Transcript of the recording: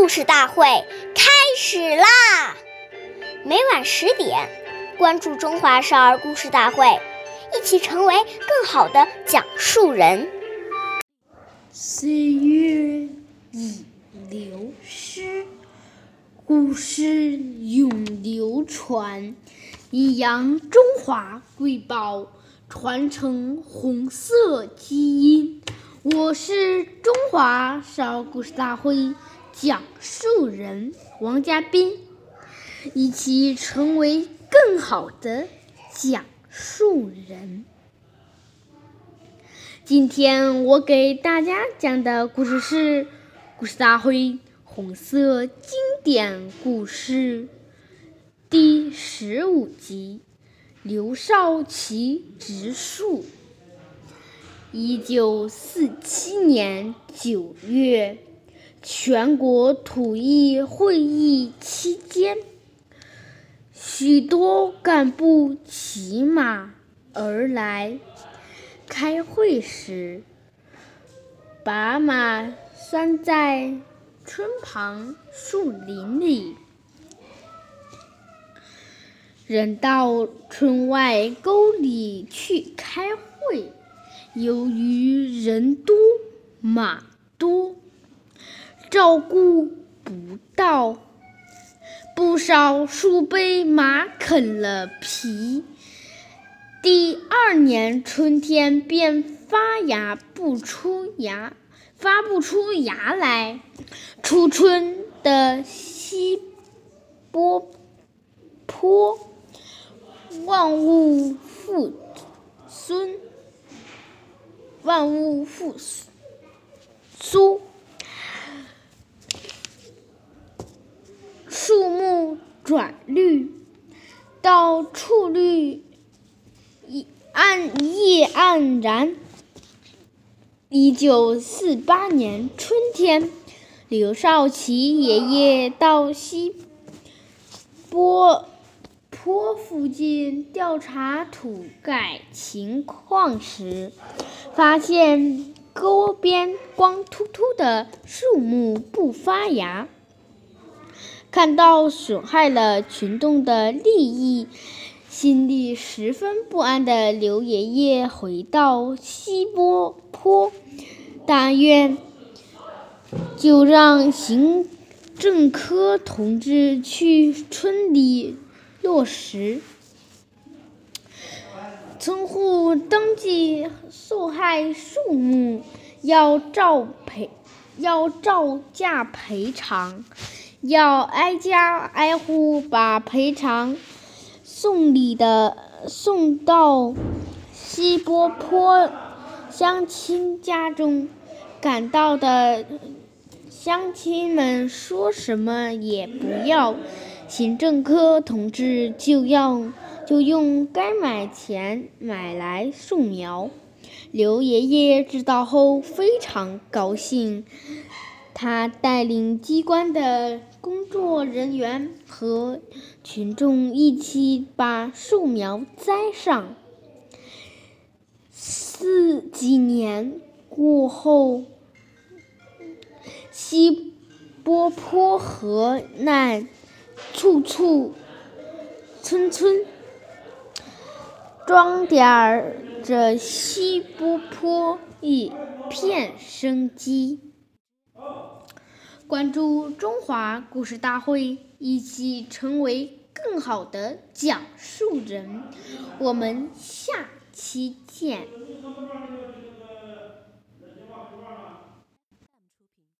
故事大会开始啦！每晚十点，关注《中华少儿故事大会》，一起成为更好的讲述人。岁月已流失，故事永流传，以扬中华瑰宝，传承红色基因。我是中华少儿故事大会讲述人王嘉宾，一起成为更好的讲述人。今天我给大家讲的故事是《故事大会红色经典故事》第十五集：刘少奇植树。一九四七年九月，全国土议会议期间，许多干部骑马而来。开会时，把马拴在村旁树林里，人到村外沟里去开会。由于人多马多，照顾不到，不少树被马啃了皮。第二年春天便发芽不出芽，发不出芽来。初春的西坡坡，万物复苏。万物复苏，树木转绿，到处绿，暗叶黯然。一九四八年春天，刘少奇爷爷到西坡坡附近调查土改情况时。发现沟边光秃秃的树木不发芽，看到损害了群众的利益，心里十分不安的刘爷爷回到西坡坡，大院就让行政科同志去村里落实。村户登记受害树木，要照赔，要照价赔偿，要挨家挨户把赔偿送礼的送到西波坡乡亲家中。赶到的乡亲们说什么也不要，行政科同志就要。就用该买钱买来树苗。刘爷爷知道后非常高兴，他带领机关的工作人员和群众一起把树苗栽上。四几年过后，西波坡河那，处处村村。装点着西波坡一片生机。关注中华故事大会，一起成为更好的讲述人。我们下期见。